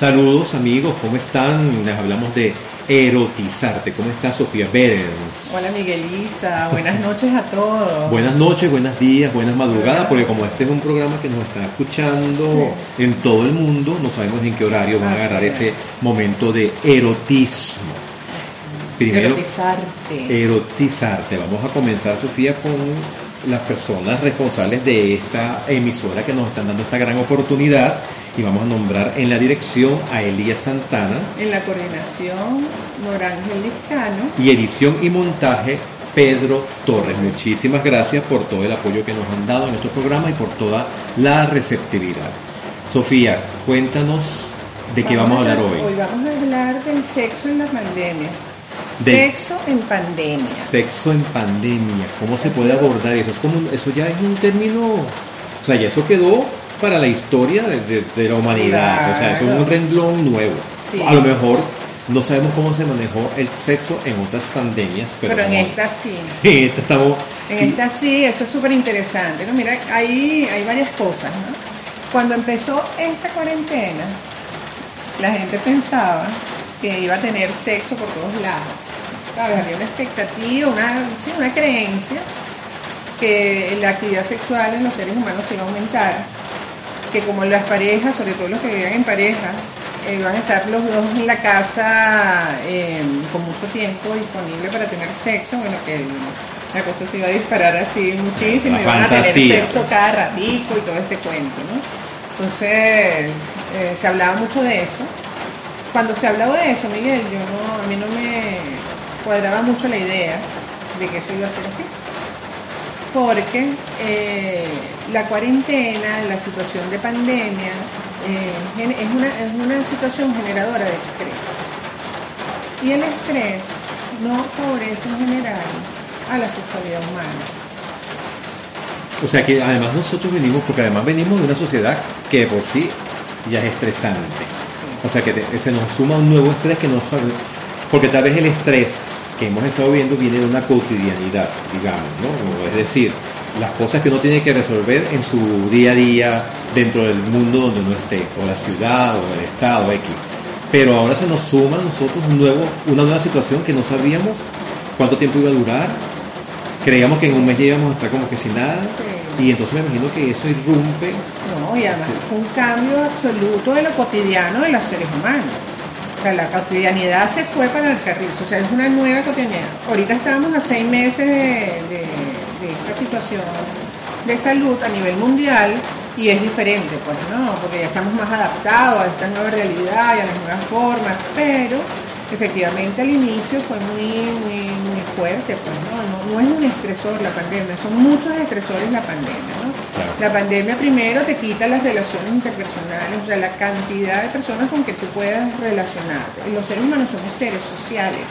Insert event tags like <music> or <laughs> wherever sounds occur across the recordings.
Saludos amigos, ¿cómo están? Les hablamos de erotizarte. ¿Cómo está Sofía Berens? Hola Miguel Isa, buenas noches a todos. Buenas noches, buenos días, buenas madrugadas, porque como este es un programa que nos está escuchando en todo el mundo, no sabemos en qué horario van a agarrar este momento de erotismo. Primero, erotizarte. Erotizarte. Vamos a comenzar, Sofía, con las personas responsables de esta emisora que nos están dando esta gran oportunidad y vamos a nombrar en la dirección a Elías Santana. En la coordinación, Norángel Liscano. Y edición y montaje, Pedro Torres. Muchísimas gracias por todo el apoyo que nos han dado en estos programas y por toda la receptividad. Sofía, cuéntanos de qué vamos, a hablar hoy. Hoy vamos a hablar del sexo en la pandemia. Sexo en pandemia. Sexo en pandemia. ¿Cómo se puede abordar eso? Es como, eso ya es un término, o sea, ya eso quedó para la historia de, la humanidad. O sea, es un renglón nuevo. A lo mejor no sabemos cómo se manejó el sexo en otras pandemias, pero, en esta sí. <laughs> En esta estamos. En esta sí, eso es súper interesante. ¿no? Mira, hay, hay varias cosas. ¿no? Cuando empezó esta cuarentena, la gente pensaba que iba a tener sexo por todos lados. Había una expectativa, una, una creencia que la actividad sexual en los seres humanos iba a aumentar que como las parejas, sobre todo los que vivían en pareja, eh, van a estar los dos en la casa eh, con mucho tiempo disponible para tener sexo, bueno, que la cosa se iba a disparar así muchísimo, y van a tener sexo cada ratico y todo este cuento, ¿no? Entonces, eh, se hablaba mucho de eso. Cuando se hablaba de eso, Miguel, yo no, a mí no me cuadraba mucho la idea de que eso iba a ser así porque eh, la cuarentena, la situación de pandemia, eh, es, una, es una situación generadora de estrés. Y el estrés no favorece en general a la sexualidad humana. O sea que además nosotros venimos, porque además venimos de una sociedad que por sí ya es estresante. O sea que se nos suma un nuevo estrés que no sabe, porque tal vez el estrés que hemos estado viendo viene de una cotidianidad, digamos, ¿no? Es decir, las cosas que uno tiene que resolver en su día a día dentro del mundo donde uno esté, o la ciudad, o el estado, X. Pero ahora se nos suma a nosotros un nuevo, una nueva situación que no sabíamos cuánto tiempo iba a durar. Creíamos que en un mes ya íbamos a estar como que sin nada. Y entonces me imagino que eso irrumpe. No, y además fue un cambio absoluto de lo cotidiano de los seres humanos. O sea, la cotidianidad se fue para el carril, o sea, es una nueva cotidianidad. Ahorita estamos a seis meses de, esta situación de salud a nivel mundial y es diferente, pues, ¿no? Porque ya estamos más adaptados a esta nueva realidad y a las nuevas formas, pero efectivamente al inicio fue muy, muy, muy fuerte, pues, ¿no? ¿no? es un estresor la pandemia, son muchos estresores la pandemia, ¿no? La pandemia primero te quita las relaciones interpersonales, o sea, la cantidad de personas con que tú puedas relacionarte. Los seres humanos somos seres sociales,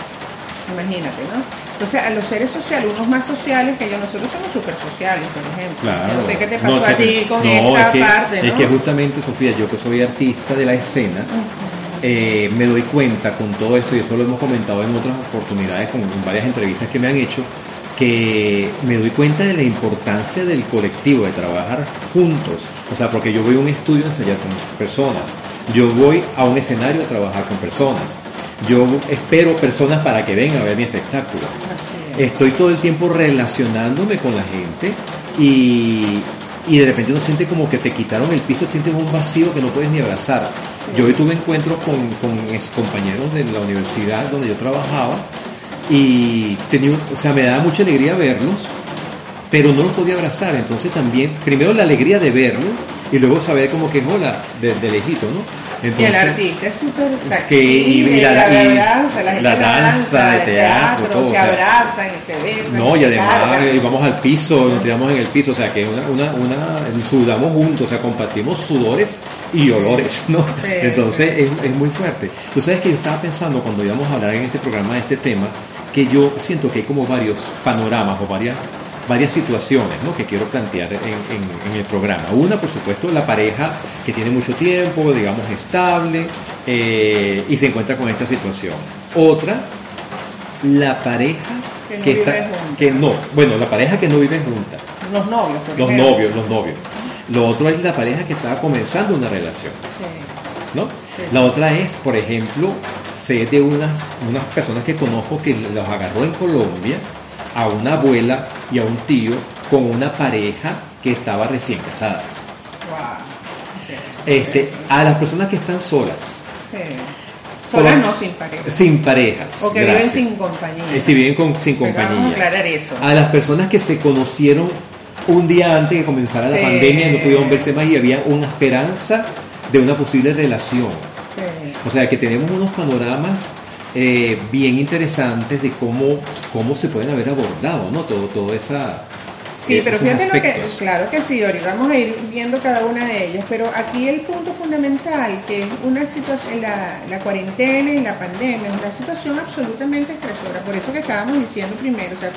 imagínate, ¿no? Entonces, a los seres sociales, unos más sociales que ellos, nosotros somos súper sociales, por ejemplo. Claro. No sé qué te pasó a ti con esta parte, ¿no? Es que justamente, Sofía, yo que soy artista de la escena, eh, me doy cuenta con todo eso, y eso lo hemos comentado en otras oportunidades, con, en varias entrevistas que me han hecho, que me doy cuenta de la importancia del colectivo, de trabajar juntos. O sea, porque yo voy a un estudio a ensayar con personas, yo voy a un escenario a trabajar con personas, yo espero personas para que vengan a ver mi espectáculo. Estoy todo el tiempo relacionándome con la gente y, de repente uno siente como que te quitaron el piso, sientes un vacío que no puedes ni abrazar. Yo hoy tuve encuentros con, con ex compañeros de la universidad donde yo trabajaba y tenía, o sea, me daba mucha alegría verlos, pero no los podía abrazar. Entonces también, primero la alegría de verlos y luego saber como que hola de, de lejito, ¿no? Entonces, y el artista es súper y, la, la, abraza, la, la danza, de teatro, todo, se abrazan y se besan. No, y, además eh, vamos al piso, nos tiramos en el piso, o sea que una, una, una sudamos juntos, o sea, compartimos sudores y olores, <laughs> ¿no? Entonces es, es muy fuerte. Tú sabes que yo estaba pensando cuando íbamos a hablar en este programa de este tema, que yo siento que hay como varios panoramas o varias, varias situaciones ¿no? que quiero plantear en, el programa. Una, por supuesto, la pareja que tiene mucho tiempo, digamos, estable eh, y se encuentra con esta situación. Otra, la pareja que, está, que no, bueno, la pareja que no vive junta. Los novios, Los novios, los novios. Lo otro es la pareja que estaba comenzando una relación. ¿no? Sí, La otra es, por ejemplo, sé de unas, unas personas que conozco que los agarró en Colombia a una abuela y a un tío con una pareja que estaba recién casada. Wow. Este, a las personas que están solas, Sí. Solas no sin pareja. sin parejas, O que gracias. viven sin compañía. Eh, si viven con, sin Pero Vamos a compañía. aclarar eso. A las personas que se conocieron un día antes de comenzar la pandemia y no pudieron verse más y había una esperanza de una posible relación. Sí. O sea que tenemos unos panoramas eh, bien interesantes de cómo, cómo se pueden haber abordado, ¿no? Todo, todo esa. Sí, eh, pero fíjate lo que, claro que sí, ahorita vamos a ir viendo cada una de ellas, pero aquí el punto fundamental, que es una situación, la, la cuarentena y la pandemia, es una situación absolutamente estresora, por eso que estábamos diciendo primero, o sea,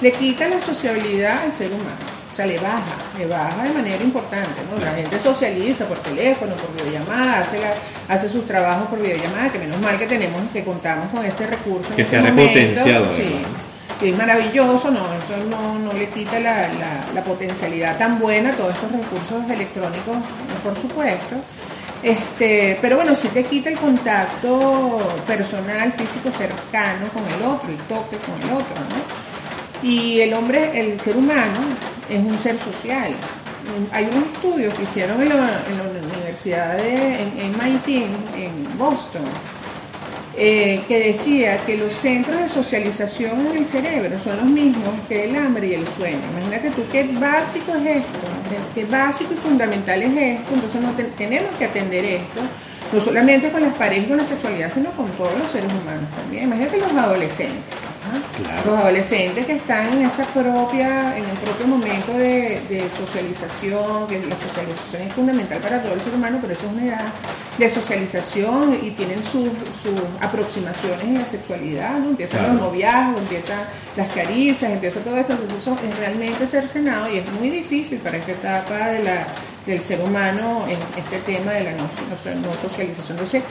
le quita la sociabilidad al ser humano, sea, le baja, le baja de manera importante, ¿no? La gente socializa por teléfono, por videollamada, hace, la- hace sus trabajos por videollamada, que menos mal que tenemos, que contamos con este recurso. Que este se ha repotenciado, sí que es maravilloso, no, eso no, no le quita la, la- la potencialidad tan buena a todos estos recursos electrónicos, por supuesto. Este, pero bueno, sí te quita el contacto personal, físico, cercano con el otro, el toque con el otro, ¿no? Y el hombre, el ser humano, es un ser social. Hay un estudio que hicieron en la, en la Universidad de en MIT, en Boston, eh, que decía que los centros de socialización en el cerebro son los mismos que el hambre y el sueño. Imagínate tú qué básico es esto, qué básico y fundamental es esto, entonces no te- tenemos que atender esto, no solamente con las parejas y con la sexualidad, sino con todos los seres humanos también. Imagínate los adolescentes. Claro. Los adolescentes que están en esa propia, en el propio momento de, de socialización, que la socialización es fundamental para todo el ser humano, pero eso es una edad de socialización y tienen sus aproximaciones en la sexualidad, ¿no? Empiezan Claro. los noviazgos, empiezan las caricias, empieza todo esto, entonces eso es realmente cercenado y es muy difícil para esta etapa de la, del ser humano en este tema de la no, socialización. Entonces,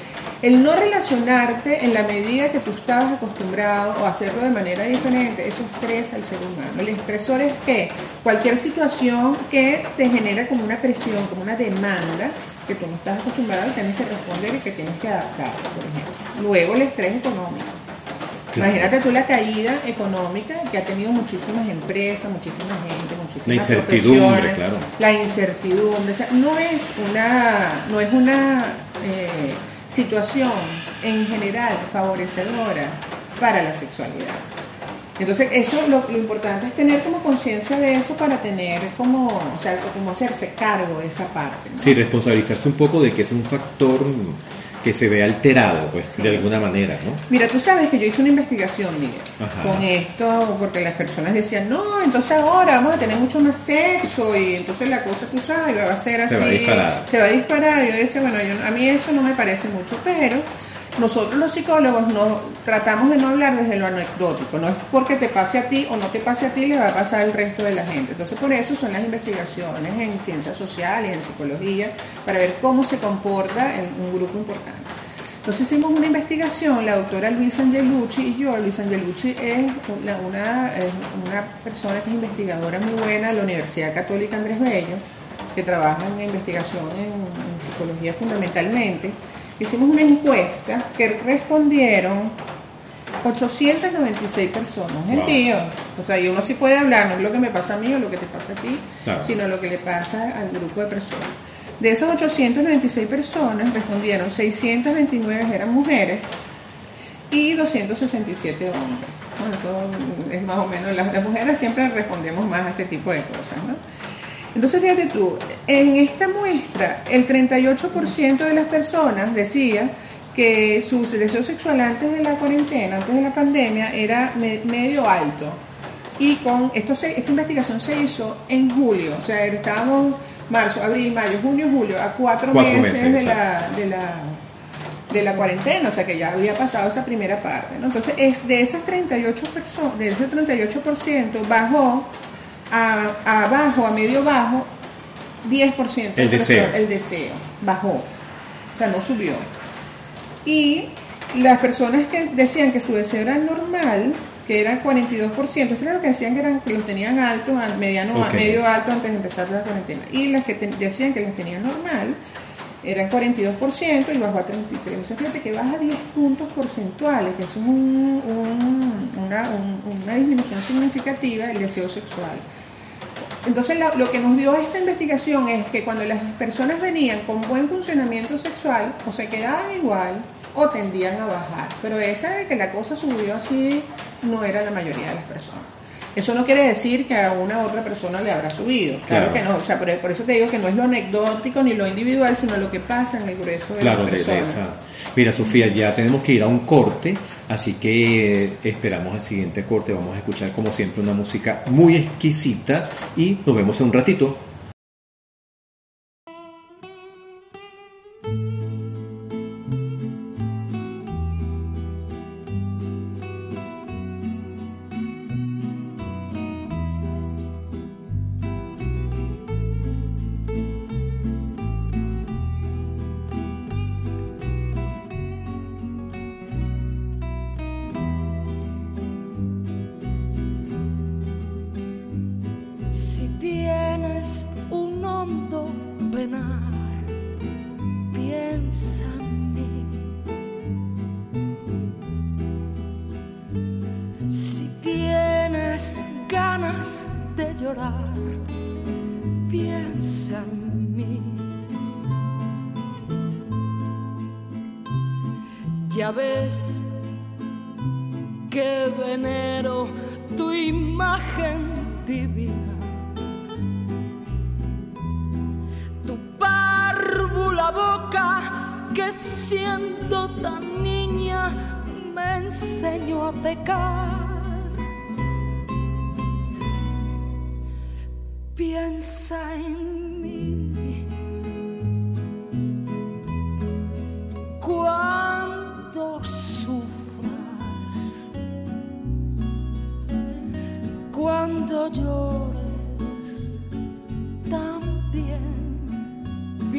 el no relacionarte en la medida que tú estabas acostumbrado o hacerlo de manera diferente, eso estresa al ser humano. El estresor es que cualquier situación que te genera como una presión, como una demanda, que tú no estás acostumbrado, tienes que responder y que tienes que adaptar, por ejemplo. Luego el estrés económico. Claro. Imagínate tú la caída económica que ha tenido muchísimas empresas, muchísima gente, muchísimas La incertidumbre, claro. La incertidumbre, o sea, no es una, no es una eh, situación en general favorecedora para la sexualidad. Entonces, eso lo, lo importante es tener como conciencia de eso para tener como, o sea, como hacerse cargo de esa parte. ¿no? Sí, responsabilizarse un poco de que es un factor que se ve alterado, pues, de alguna manera, ¿no? Mira, tú sabes que yo hice una investigación, Miguel, Ajá. con esto, porque las personas decían, no, entonces ahora vamos a tener mucho más sexo y entonces la cosa, tú sabes, va a ser así. Se va a disparar. Se va a disparar. Yo decía, bueno, yo- a mí eso no me parece mucho, pero nosotros los psicólogos no, tratamos de no hablar desde lo anecdótico. No es porque te pase a ti o no te pase a ti, le va a pasar al resto de la gente. Entonces, por eso son las investigaciones en ciencias sociales, en psicología, para ver cómo se comporta en un grupo importante. Entonces hicimos una investigación, la doctora Luisa Angelucci y yo. Luisa Angelucci es una, una, persona que es investigadora muy buena de la Universidad Católica Andrés Bello, que trabaja en investigación en psicología fundamentalmente. Hicimos una encuesta que respondieron 896 personas, Wow. gentío. O sea, y uno sí puede hablar, no es lo que me pasa a mí o lo que te pasa a ti, Claro. sino lo que le pasa al grupo de personas. De esas 896 personas respondieron 629 eran mujeres y 267 hombres. Bueno, eso es más o menos, las, las mujeres siempre respondemos más a este tipo de cosas, ¿no? Entonces, fíjate tú, en esta muestra, el 38% de las personas decía que su deseo sexual antes de la cuarentena, antes de la pandemia, era me- medio alto. Y con esto se- esta investigación se hizo en julio, o sea, estábamos marzo, abril, mayo, junio, julio, a cuatro, Cuatro meses, meses, de, la, de, la, de la cuarentena, o sea que ya había pasado esa primera parte. ¿no? Entonces, es de esas 38 personas, de ese 38% bajó a, a bajo, a medio bajo, 10% de El deseo. el deseo, bajó, o sea, no subió. Y las personas que decían que su deseo era normal, que era 42%, esto era lo que decían que, eran, que los tenían alto, al- mediano, medio alto antes de empezar la cuarentena. Y las que decían que las tenían normal, Eran 42% y bajó a 33%. O sea, fíjate que baja 10 puntos porcentuales, que es un- un- una, un- una disminución significativa del deseo sexual. Entonces la- lo que nos dio esta investigación es que cuando las personas venían con buen funcionamiento sexual, o se quedaban igual o tendían a bajar. Pero esa de que la cosa subió así no era la mayoría de las personas. Eso no quiere decir que a una u otra persona le habrá subido. Claro, Claro. que no. O sea, por, por eso te digo que no es lo anecdótico ni lo individual, sino lo que pasa en el grueso de Claro, personas. esa. Mira, Sofía, ya tenemos que ir a un corte, así que esperamos el siguiente corte. Vamos a escuchar, como siempre, una música muy exquisita y nos vemos en un ratito.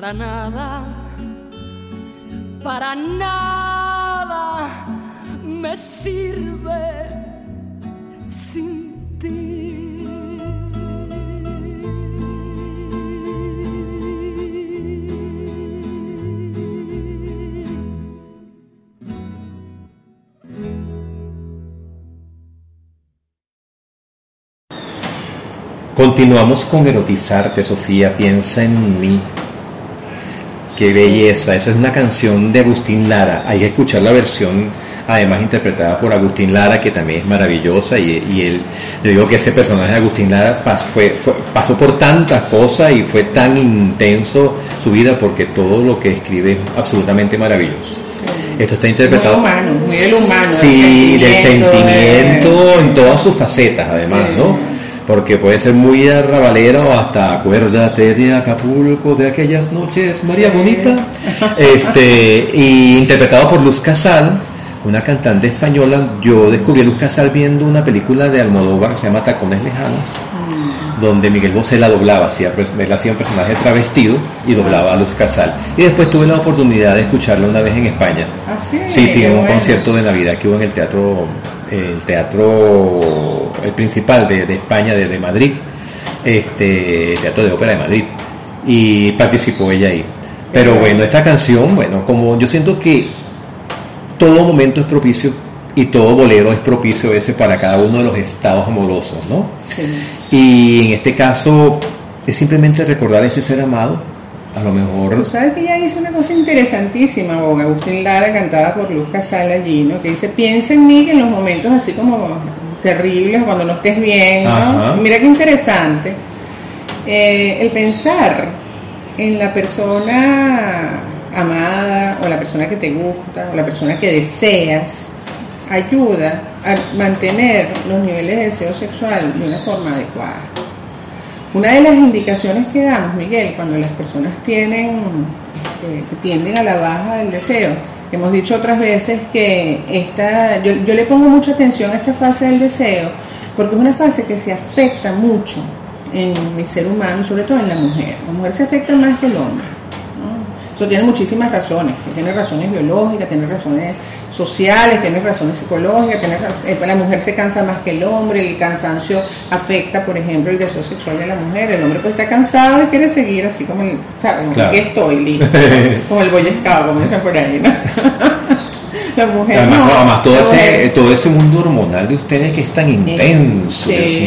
para nada, para nada me sirve sin ti. Continuamos con erotizarte, Sofía, piensa en mí, Qué belleza, esa es una canción de Agustín Lara. Hay que escuchar la versión, además interpretada por Agustín Lara, que también es maravillosa. Y, y él, yo digo que ese personaje de Agustín Lara pas- fue- fue- pasó por tantas cosas y fue tan intenso su vida porque todo lo que escribe es absolutamente maravilloso. Esto está interpretado. Muy humano, muy humano, Sí, del del sentimiento, sentimiento de- en todas sus facetas, además, Sí. ¿no? Porque puede ser muy arrabalero o hasta acuérdate de Acapulco, de aquellas noches, María. Bonita. Este, y interpretado por Luz Casal, una cantante española. Yo descubrí a Luz Casal viendo una película de Almodóvar que se llama Tacones Lejanos, donde Miguel Bosé la doblaba, hacía, él hacía un personaje travestido y doblaba a Luz Casal. Y después tuve la oportunidad de escucharla una vez en España. Ah, sí, Sí, sí, en un bueno. concierto de Navidad que hubo en el teatro, el teatro, el principal de, de España, de, de Madrid, este, Teatro de Ópera de Madrid, y participó ella ahí. Pero bueno, esta canción, bueno, como yo siento que todo momento es propicio y todo bolero es propicio ese para cada uno de los estados amorosos, ¿no? Sí. Y en este caso es simplemente recordar ese ser amado, a lo mejor Tú sabes que ella hizo una cosa interesantísima, con Agustín Lara, cantada por Luz Casal allí, ¿no? Que dice, piensa en mí que en los momentos así como terribles, cuando no estés bien, ¿no? Mira qué interesante. Eh, el pensar en la persona amada o la persona que te gusta o la persona que deseas ayuda a mantener los niveles de deseo sexual de una forma adecuada. Una de las indicaciones que damos, Miguel, cuando las personas tienen, este, tienden a la baja del deseo, hemos dicho otras veces que esta, yo, yo le pongo mucha atención a esta fase del deseo, porque es una fase que se afecta mucho en el ser humano, sobre todo en la mujer. La mujer se afecta más que el hombre. ¿No? Eso tiene muchísimas razones, tiene razones biológicas, tiene razones sociales, tiene razones psicológicas, tiene eh, la mujer se cansa más que el hombre, el cansancio afecta, por ejemplo, el deseo sexual de la mujer, el hombre pues está cansado y quiere seguir así como el, ¿sabes? Claro. estoy listo, <laughs> como el boy scout, como dicen por ahí, ¿no? <laughs> La mujer Además, no, además todo, ese, mujer- todo ese mundo hormonal de ustedes que es tan intenso, Sí, Dios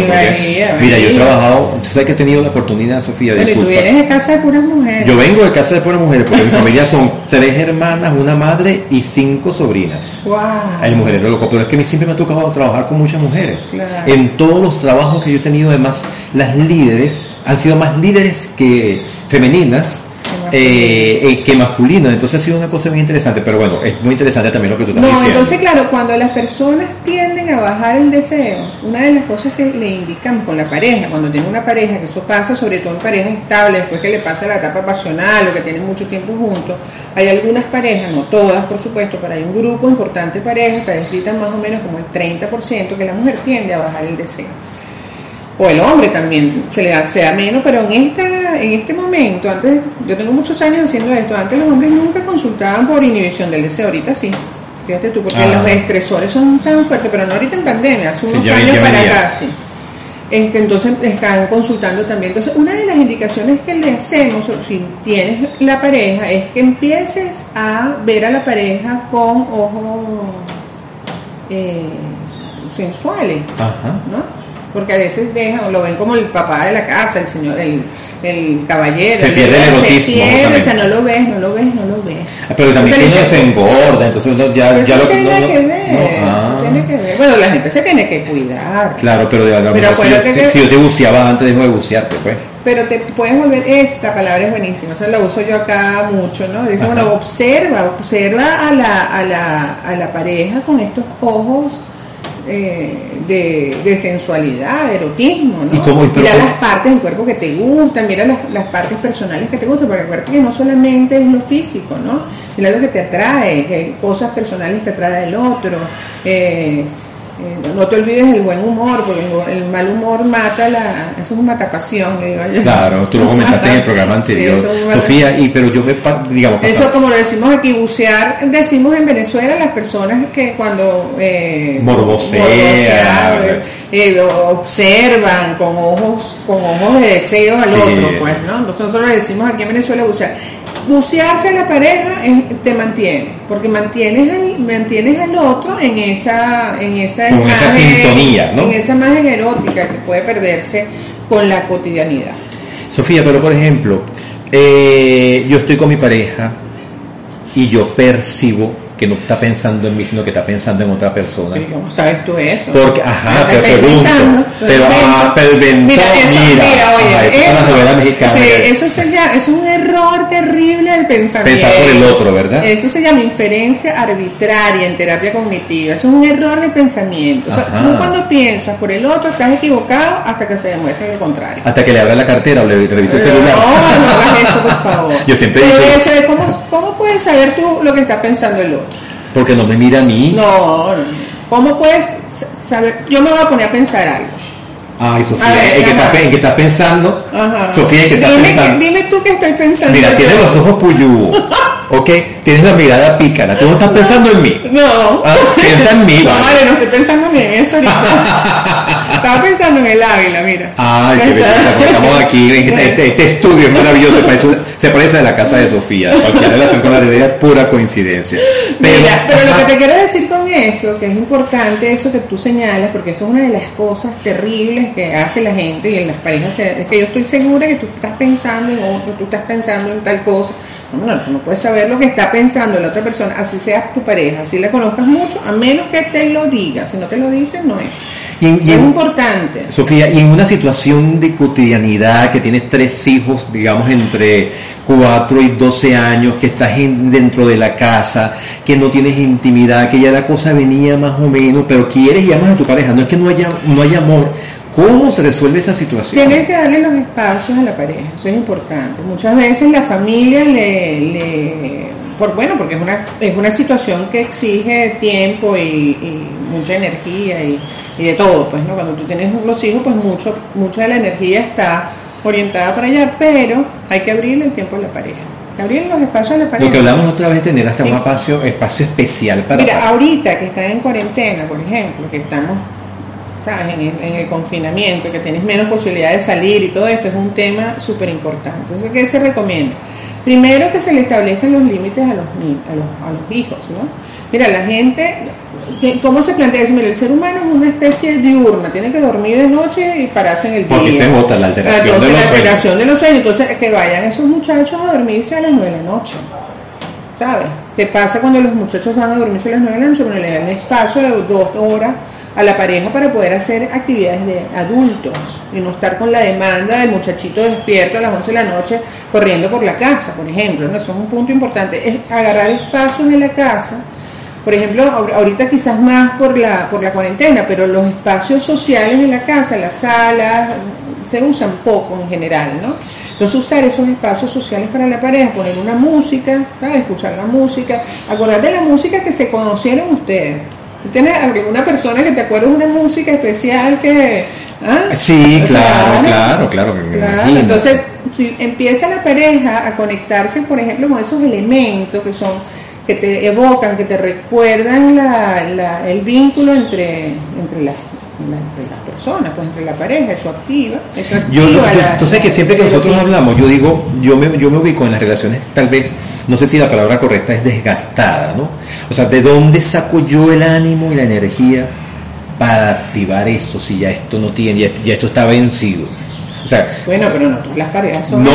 mío. María, mira, yo he trabajado, tú sabes que he tenido la oportunidad, Sofía, y tú vienes de casa de puras mujeres. Yo vengo de casa de puras mujeres, porque mi familia son tres hermanas, una madre y cinco sobrinas. Wow. Hay mujeres lo loco, pero es que a mí siempre me ha tocado trabajar con muchas mujeres. Claro. En todos los trabajos que yo he tenido, además, las líderes han sido más líderes que femeninas eh, eh, que masculinas. Entonces ha sido una cosa muy interesante, pero bueno, es muy interesante también lo que tú estás No, diciendo. entonces claro, cuando las personas tienden a bajar el deseo, una de las cosas que le indicamos con la pareja, cuando tiene una pareja, que eso pasa sobre todo en parejas estables, después que le pasa la etapa pasional o que tienen mucho tiempo juntos, hay algunas parejas, no todas por supuesto, pero hay un grupo importante de parejas que descritan más o menos como el 30% que la mujer tiende a bajar el deseo. O el hombre también se le da, se da menos, pero en esta, en este momento, antes, yo tengo muchos años haciendo esto, antes los hombres nunca consultaban por inhibición del deseo, ahorita sí. Fíjate tú, porque Ah. los estresores son tan fuertes, pero no ahorita en pandemia, hace unos años para acá, sí. Este, entonces están consultando también. Entonces, una de las indicaciones que le hacemos, si tienes la pareja, es que empieces a ver a la pareja con ojos eh, sensuales. Ajá. ¿no? Porque a veces dejan, o lo ven como el papá de la casa, el señor, el, el caballero. Se pierde el se erotismo pierde, también. o sea, no lo ves, no lo ves, no lo ves. Ah, Pero también O sea, uno se engorda, entonces uno ya, Pero ya eso lo tiene no, que ver, no, ah. tiene que ver. Bueno, la gente se tiene que cuidar. Claro, pero, a lo Pero mejor si, acuérdate si- que- si yo te buceaba antes, dejo de bucearte, pues. Pero te puedes volver, esa palabra es buenísima, esa la uso yo acá mucho, ¿no? Dice, bueno, observa, observa a la, a la, a la pareja con estos ojos eh, de, de sensualidad, de erotismo, ¿no? ¿Y cómo- y pero mira las partes del cuerpo que te gustan, mira las, las partes personales que te gustan, porque acuérdate que no solamente es lo físico, ¿no? Mira lo que te atrae, eh, cosas personales que atrae del otro. eh, eh, no te olvides del buen humor, porque el, el mal humor mata la. Eso es un matapasión, le digo yo. Claro, tú lo comentaste en el programa <laughs> anterior, es Sofía, y pero yo me, digamos, Eso como lo decimos aquí, bucear, decimos en Venezuela las personas que cuando eh, morbosean, eh, lo observan con ojos, con ojos de deseo al Sí. otro, pues, ¿no? Nosotros le decimos aquí en Venezuela bucear. Bucearse a la pareja es- te mantiene, porque mantienes al, mantienes al otro en esa, en esa Con esa sintonía, ¿no? en esa imagen erótica que puede perderse con la cotidianidad. Sofía, pero por ejemplo, eh, yo estoy con mi pareja y yo percibo que no está pensando en mí, sino que está pensando en otra persona. Pero ¿Cómo sabes tú eso? Porque, ajá, No te pregunto. Pero, ah, pero inventó, Mira, eso, mira, mira, oye, ajá, son las novelas mexicanas. sí, que- eso, se llama- eso es un error terrible del pensamiento. Pensar por el otro, ¿verdad? Eso se llama inferencia arbitraria en terapia cognitiva. Eso es un error de pensamiento. O sea, Ajá. tú cuando piensas por el otro estás equivocado hasta que se demuestre lo contrario. Hasta que le abra la cartera o le revise el No, celular. no hagas eso, por favor. <laughs> Yo siempre digo- eso es, ¿cómo, ¿Cómo puedes saber tú lo que está pensando el otro? Porque no me mira a mí. No. ¿Cómo puedes sa- saber? Yo me voy a poner a pensar algo. Ay, Sofía, ver, ¿en qué estás, en qué estás pensando? Ajá. Sofía, ¿en qué estás dime, pensando? dime tú qué estoy pensando. Mira, tienes los ojos puyú, <laughs> ¿ok? Tienes la mirada pícara. Tú no estás pensando en mí. No. Ah, piensa en mí, No, vale. no estoy pensando ni en eso ahorita. <laughs> Estaba pensando en el águila, mira. Ay, qué belleza, porque estamos aquí, en este, este- este estudio es maravilloso, se parece, se parece a la casa de Sofía. Cualquier relación con la realidad es pura coincidencia. Pero, Mira, pero lo que te quiero decir con eso, que es importante eso que tú señalas, porque eso es una de las cosas terribles que hace la gente y en las parejas, es que yo estoy segura que tú estás pensando en otro, tú estás pensando en tal cosa. No, no, tú no puedes saber lo que está pensando la otra persona, así sea tu pareja, así la conozcas mucho, a menos que te lo diga. Si no te lo dicen, no es. y en- y es en- importante. Sofía, y en una situación de cotidianidad, que tienes tres hijos, digamos, entre 4 y 12 años, que estás en- dentro de la casa, que no tienes intimidad, que ya la cosa venía más o menos, pero quieres y amas a tu pareja, no es que no haya, no haya amor, ¿cómo se resuelve esa situación? Tienes que darle los espacios a la pareja, eso es importante. Muchas veces la familia le, le- por bueno, porque es una, es una situación que exige tiempo y, y mucha energía y, y de todo, pues no, cuando tú tienes los hijos, pues mucho, mucha de la energía está orientada para allá, pero hay que abrirle el tiempo a la pareja, abrirle los espacios a la pareja. Lo que hablamos otra vez, tener hasta un espacio, espacio especial para... Mira, ahorita que están en cuarentena, por ejemplo, que estamos ¿sabes? En, el, en el confinamiento, que tienes menos posibilidad de salir y todo esto, es un tema súper importante. Entonces, ¿qué se recomienda? Primero que se le establecen los límites a los, a los, a los hijos, ¿no? Mira, la gente, ¿qué- ¿cómo se plantea eso? Mira, el ser humano es una especie diurna, tiene que dormir de noche y pararse en el día. Porque se nota la alteración Entonces, de los la sueños. alteración de los sueños. Entonces, que vayan esos muchachos a dormirse a las 9 de la noche. ¿Sabes? ¿Qué pasa cuando los muchachos van a dormirse a las 9 de la noche? Bueno, le dan espacio de dos horas a la pareja para poder hacer actividades de adultos y no estar con la demanda del muchachito despierto a las 11 de la noche corriendo por la casa, por ejemplo. ¿no? Eso es un punto importante. Es agarrar espacios en la casa. Por ejemplo, ahor- ahorita quizás más por la, por la cuarentena, pero los espacios sociales en la casa, las salas, se usan poco en general, ¿no? Entonces usar esos espacios sociales para la pareja, poner una música, escuchar la música, acordarte de la música que se conocieron ustedes. ¿Tú tienes alguna persona que te acuerdes de una música especial que... ¿ah? Sí, claro, claro, claro, Claro. Entonces, si empieza la pareja a conectarse, por ejemplo, con esos elementos que son que te evocan, que te recuerdan la- la- el vínculo entre, entre, las, la- entre las personas, pues entre la pareja, eso activa. Eso Yo, activa yo- la- entonces que siempre que nosotros hablamos, yo digo, yo me, yo me ubico en las relaciones, tal vez, no sé si la palabra correcta es desgastada, ¿no? O sea, ¿de dónde saco yo el ánimo y la energía para activar eso si ya esto no tiene, ya, ya esto está vencido? O sea, Bueno, pero no las parejas son no, ¿eh?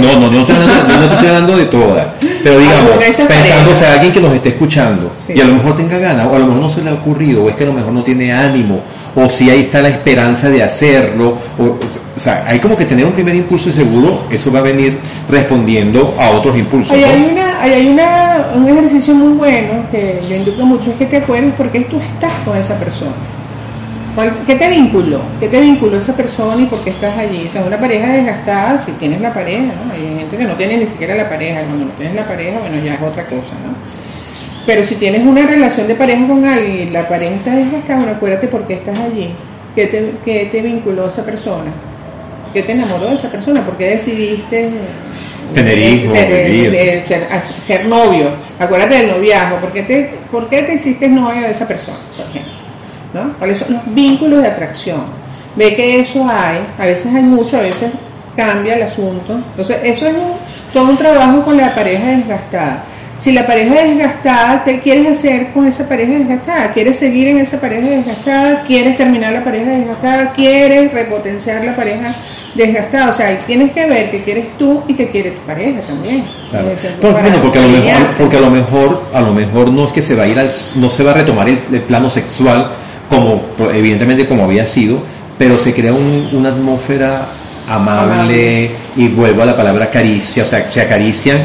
no, no, no, no te estoy hablando de todas, pero digamos, pensando, o sea, alguien que nos esté escuchando y a lo mejor tenga ganas, o a lo mejor no se le ha ocurrido, o es que a lo mejor no tiene ánimo, o si ahí está la esperanza de hacerlo, o, sea, hay como que tener un primer impulso y seguro eso va a venir respondiendo a otros impulsos. Hay, una, hay una, un ejercicio muy bueno que le induco mucho, es que te acuerdes por qué tú estás con esa persona. ¿Cuál- ¿Qué te vinculó? ¿Qué te vinculó esa persona y por qué estás allí? O sea, una pareja desgastada, si tienes la pareja, ¿no? Hay gente que no tiene ni siquiera la pareja, cuando no tienes la pareja, bueno, ya es otra cosa, ¿no? Pero si tienes una relación de pareja con alguien y la pareja está desgastada, bueno, acuérdate por qué estás allí. ¿Qué te, qué te vinculó esa persona? ¿Qué te enamoró de esa persona? ¿Por qué decidiste eh, Tener hijos, de ser, ser novio? Acuérdate del noviazgo. ¿Por qué, te, ¿Por qué te hiciste novio de esa persona, por ejemplo? ¿No? ¿Cuáles son los vínculos de atracción? Ve que eso hay, a veces hay mucho, a veces cambia el asunto. Entonces, eso es un- todo un trabajo con la pareja desgastada. Si la pareja es desgastada, ¿qué quieres hacer con esa pareja desgastada? ¿Quieres seguir en esa pareja desgastada? ¿Quieres terminar la pareja desgastada? ¿Quieres repotenciar la pareja desgastada? O sea, ahí tienes que ver qué quieres tú y qué quiere tu pareja también. Claro. Pues, bueno, porque a lo mejor, porque a lo mejor, a lo mejor no es que se va a ir al, no se va a retomar el, el plano sexual como evidentemente como había sido, pero se crea un- una atmósfera amable, y vuelvo a la palabra caricia, o sea, se acarician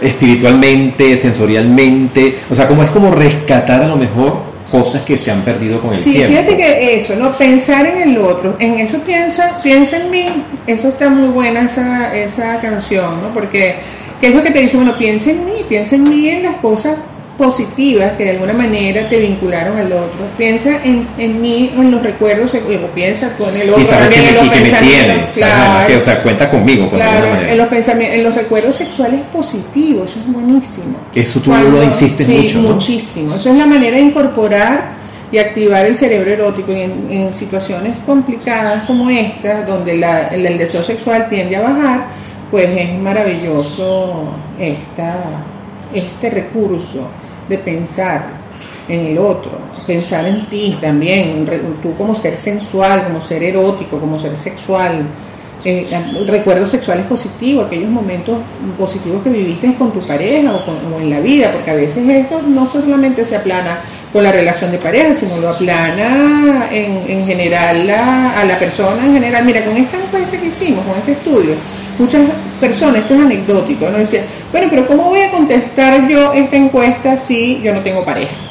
espiritualmente, sensorialmente, o sea, como es como rescatar a lo mejor cosas que se han perdido con el Sí, tiempo. fíjate que eso, ¿no? Pensar en el otro, en eso piensa, piensa en mí, eso está muy buena esa, esa canción, ¿no? Porque, ¿qué es lo que te dice? Bueno, piensa en mí, piensa en mí en las cosas positivas que de alguna manera te vincularon al otro, piensa en, en mí, en los recuerdos, o piensa con el otro y sabes que, en me, los y que me tiene, claro. Que, o sea, cuenta conmigo, por Claro, alguna manera. en los pensamientos, en los recuerdos sexuales positivos, eso es buenísimo. Eso tú lo insistes sí, mucho, ¿no? muchísimo. Eso es la manera de incorporar y activar el cerebro erótico y en, en situaciones complicadas como esta, donde la- el, el deseo sexual tiende a bajar, pues es maravilloso esta, este recurso de pensar en el otro, pensar en ti también, tú como ser sensual, como ser erótico, como ser sexual, eh, recuerdos sexuales positivos, aquellos momentos positivos que viviste con tu pareja o, con- en la vida, porque a veces esto no solamente se aplana con la relación de pareja, sino lo aplana en, en general la- a la persona en general. Mira, con esta encuesta que hicimos, con este estudio, muchas personas, esto es anecdótico, ¿no? Decían, bueno, pero ¿cómo voy a contestar yo esta encuesta si yo no tengo pareja?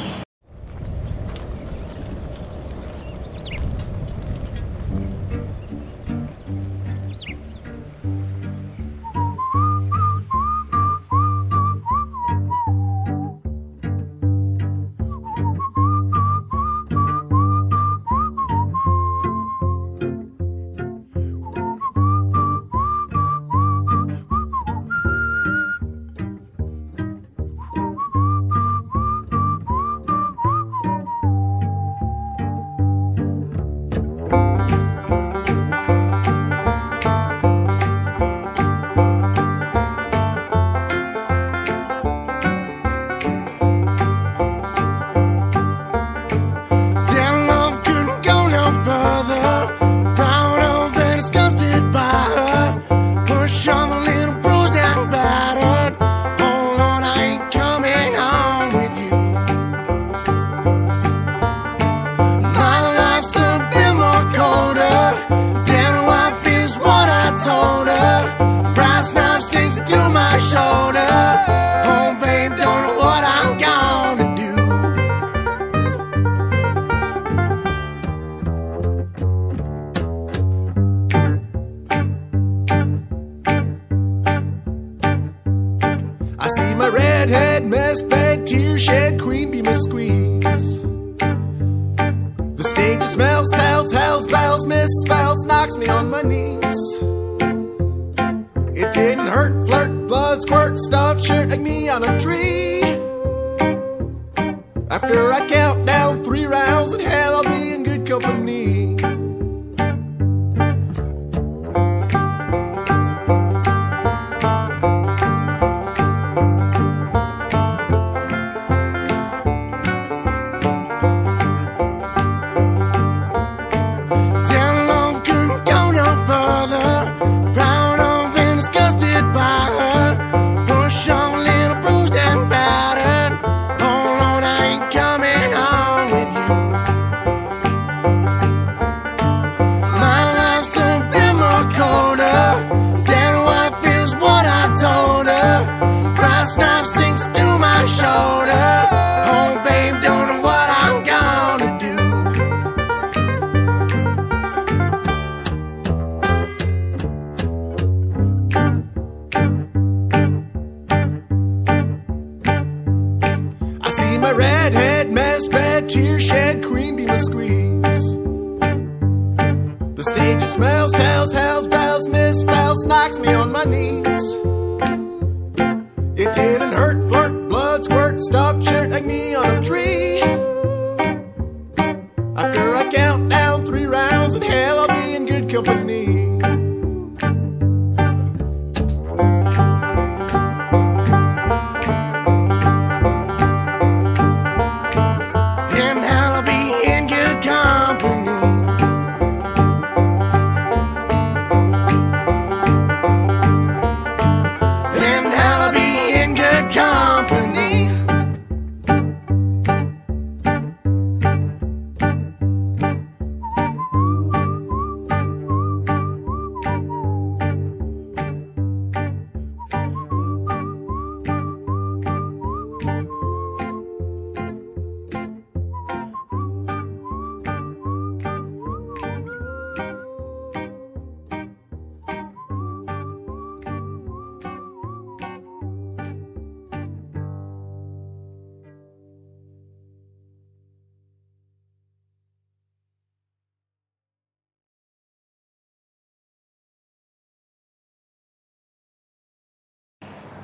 The stage smells, tells, hells, bells, misspells, knocks me on my knees.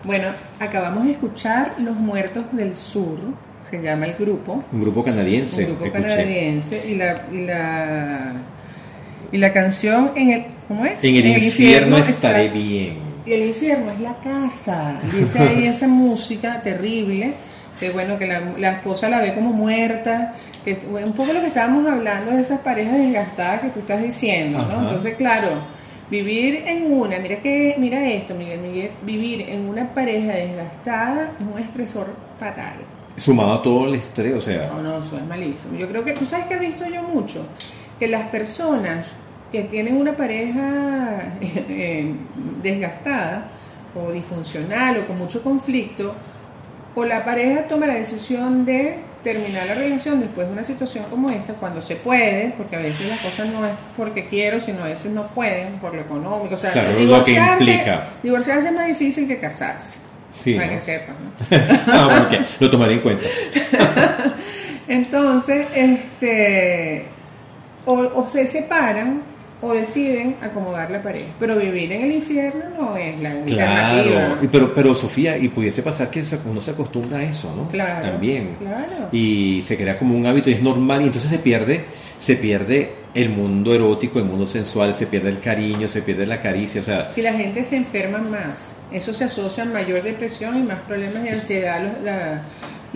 Bueno, acabamos de escuchar Los Muertos del Sur, se llama el grupo, Un grupo canadiense. un grupo escuché. canadiense, y la, y la, y la canción en el, ¿cómo es? En el, infierno está- estaré bien. Y el infierno es la casa. Dice ahí <laughs> esa música terrible, que bueno, que la, la esposa la ve como muerta, que bueno, un poco lo que estábamos hablando de esas parejas desgastadas que tú estás diciendo, ¿no? Ajá. Entonces, claro, vivir en una, mira que, mira esto, Miguel, Miguel, vivir en una pareja desgastada es un estresor fatal. Sumado a todo el estrés, o sea, No, no, eso es malísimo. Yo creo que, tú sabes que he visto yo mucho, que las personas que tienen una pareja <laughs> eh, desgastada o disfuncional o con mucho conflicto, o la pareja toma la decisión de terminar la relación después de una situación como esta, cuando se puede, porque a veces las cosas no es porque quiero, sino a veces no pueden por lo económico. O sea, Claro, lo que divorciarse, implica. divorciarse es más difícil que casarse. Sí, para ¿no? que sepan. ¿no? <laughs> ah, bueno, lo tomaré en cuenta. <laughs> Entonces, este, o, o se separan o deciden acomodar la pareja. Pero vivir en el infierno no es la Claro, alternativa. y pero, pero Sofía, y pudiese pasar que uno se acostumbra a eso, ¿no? Claro, También. claro. Y se crea como un hábito y es normal, y entonces se pierde, se pierde el mundo erótico, el mundo sensual, se pierde el cariño, se pierde la caricia, o sea, Y la gente se enferma más. Eso se asocia a mayor depresión y más problemas de ansiedad, la-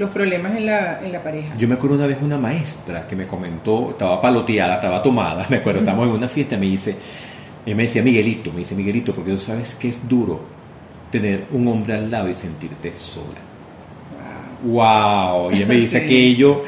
los problemas en la, en la pareja. Yo me acuerdo una vez una maestra que me comentó, estaba paloteada, estaba tomada, <laughs> me acuerdo, estábamos en una fiesta, me dice, ella me decía Miguelito, me dice Miguelito, porque tú sabes que es duro tener un hombre al lado y sentirte sola. Wow, y ella me dice <laughs> Sí. aquello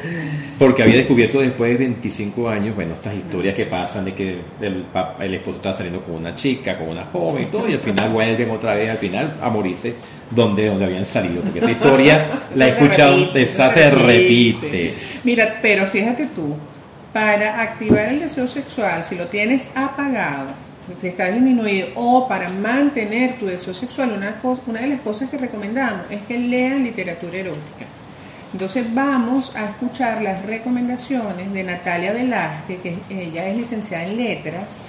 porque había descubierto después de 25 años, bueno, estas historias que pasan de que el, el esposo estaba saliendo con una chica, con una joven y todo, y al final vuelven otra vez, al final a morirse donde, donde habían salido, porque esa <laughs> historia la he escuchado, repite, esa se repite. Mira, pero fíjate tú, para activar el deseo sexual, si lo tienes apagado, si está disminuido, o para mantener tu deseo sexual, una, cos- una de las cosas que recomendamos es que lean literatura erótica. Entonces vamos a escuchar las recomendaciones de Natalia Velázquez, que ella es licenciada en letras.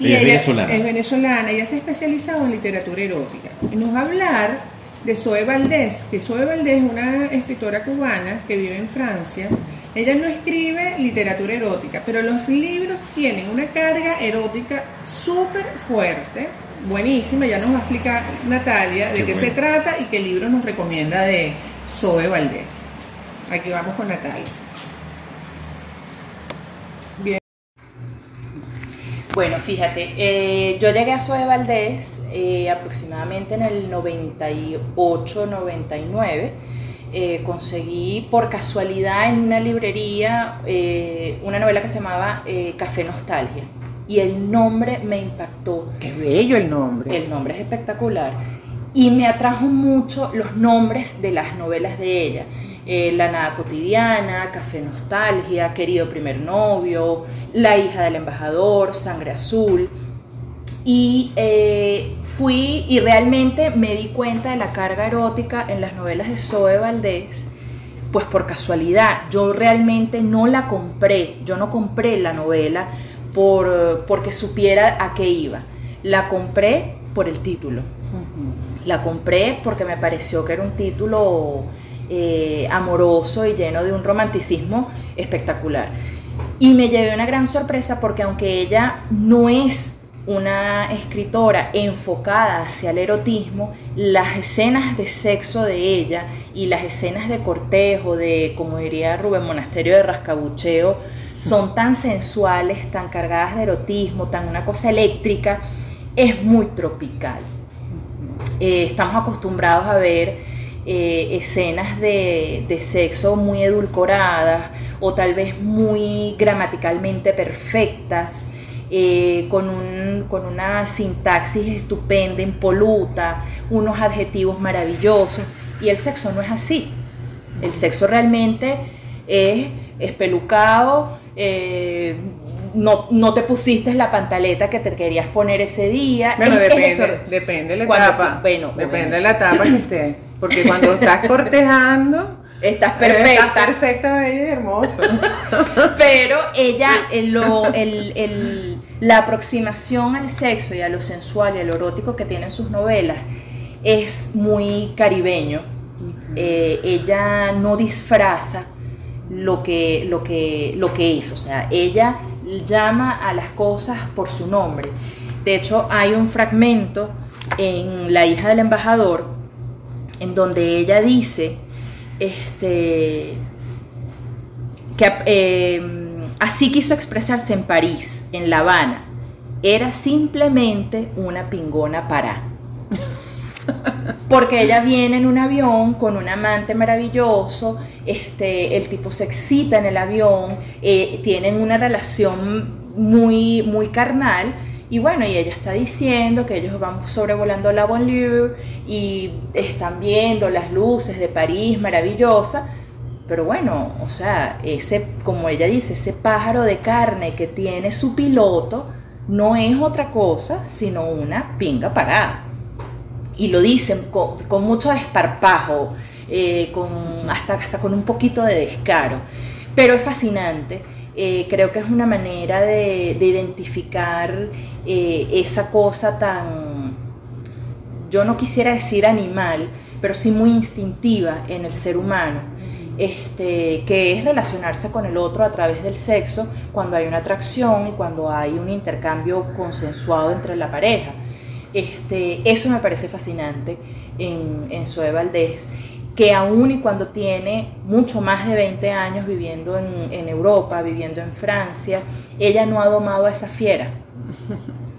Ella es venezolana. es venezolana, ella se ha especializado en literatura erótica. Y nos va a hablar de Zoe Valdés, que Zoe Valdés es una escritora cubana que vive en Francia. Ella no escribe literatura erótica, pero los libros tienen una carga erótica súper fuerte, buenísima. Ya nos va a explicar Natalia de Qué qué, bueno. se trata y qué libro nos recomienda de Zoe Valdés. Aquí vamos con Natalia. Bien. Bueno, fíjate, eh, yo llegué a Zoe Valdés eh, aproximadamente en el 98-99. Eh, conseguí por casualidad en una librería eh, una novela que se llamaba Café Nostalgia. Y el nombre me impactó. Qué bello el nombre. El nombre es espectacular. Y me atrajo mucho los nombres de las novelas de ella. Eh, La nada cotidiana, Café Nostalgia, Querido primer novio, La hija del embajador, Sangre azul. Y eh, fui y realmente me di cuenta de la carga erótica en las novelas de Zoe Valdés, pues por casualidad. Yo realmente no la compré, yo no compré la novela por, porque supiera a qué iba. La compré por el título. La compré porque me pareció que era un título eh, amoroso y lleno de un romanticismo espectacular. Y me llevé una gran sorpresa porque aunque ella no es una escritora enfocada hacia el erotismo, las escenas de sexo de ella y las escenas de cortejo, de, como diría Rubén Monasterio, de rascabucheo, son tan sensuales, tan cargadas de erotismo, tan una cosa eléctrica, es muy tropical. Eh, estamos acostumbrados a ver eh, escenas de, de sexo muy edulcoradas o tal vez muy gramaticalmente perfectas, eh, con, un- con una sintaxis estupenda, impoluta, unos adjetivos maravillosos, y el sexo no es así. El sexo realmente es espelucado, eh, no, no te pusiste la pantaleta que te querías poner ese día. Bueno, Es- depende, depende de la etapa. bueno, depende de la etapa que esté. Porque cuando estás <laughs> cortejando, Estás Estás perfecta. perfecta, bella y hermosa. <laughs> Pero ella, el- lo- el- el- la aproximación al sexo y a lo sensual y a lo erótico que tienen sus novelas es muy caribeño. Eh, ella no disfraza lo que, lo, que, lo que es, o sea, ella llama a las cosas por su nombre. De hecho, hay un fragmento en La hija del embajador en donde ella dice este, que eh, así quiso expresarse en París, en La Habana. Era simplemente una pingona para. Porque ella viene en un avión con un amante maravilloso, este, el tipo se excita en el avión, eh, tienen una relación muy, muy carnal. Y bueno, y ella está diciendo que ellos van sobrevolando la banlieue y están viendo las luces de París maravillosa. Pero bueno, o sea, ese, como ella dice, ese pájaro de carne que tiene su piloto no es otra cosa sino una pinga parada y lo dicen con, mucho desparpajo, eh, con, hasta, hasta con un poquito de descaro. Pero es fascinante. Eh, creo que es una manera de, de identificar eh, esa cosa tan, yo no quisiera decir animal, pero sí muy instintiva en el ser humano, este, que es relacionarse con el otro a través del sexo cuando hay una atracción y cuando hay un intercambio consensuado entre la pareja. Este, eso me parece fascinante en, en Zoe Valdés, que aún y cuando tiene mucho más de 20 años viviendo en, en Europa, viviendo en Francia, ella no ha domado a esa fiera.